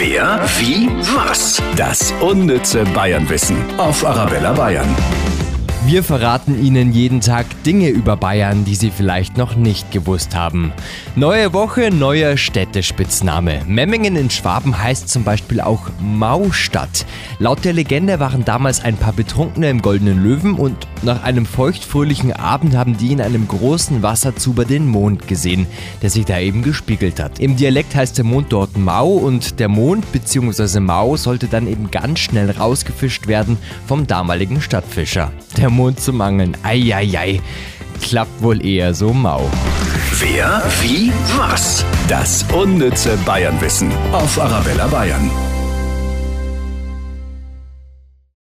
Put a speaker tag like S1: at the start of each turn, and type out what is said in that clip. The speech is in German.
S1: Wer, wie, was? Das unnütze Bayernwissen auf Arabella Bayern.
S2: Wir verraten Ihnen jeden Tag Dinge über Bayern, die Sie vielleicht noch nicht gewusst haben. Neue Woche, neuer Städtespitzname. Memmingen in Schwaben heißt zum Beispiel auch Maustadt. Laut der Legende waren damals ein paar Betrunkene im Goldenen Löwen und nach einem feuchtfröhlichen Abend haben die in einem großen Wasserzuber den Mond gesehen, der sich da eben gespiegelt hat. Im Dialekt heißt der Mond dort Mau und der Mond bzw. Mau sollte dann eben ganz schnell rausgefischt werden vom damaligen Stadtfischer. Der Mond zum Angeln. Eieiei. Klappt wohl eher so mau.
S1: Wer, wie, was? Das unnütze Bayernwissen auf Arabella Bayern.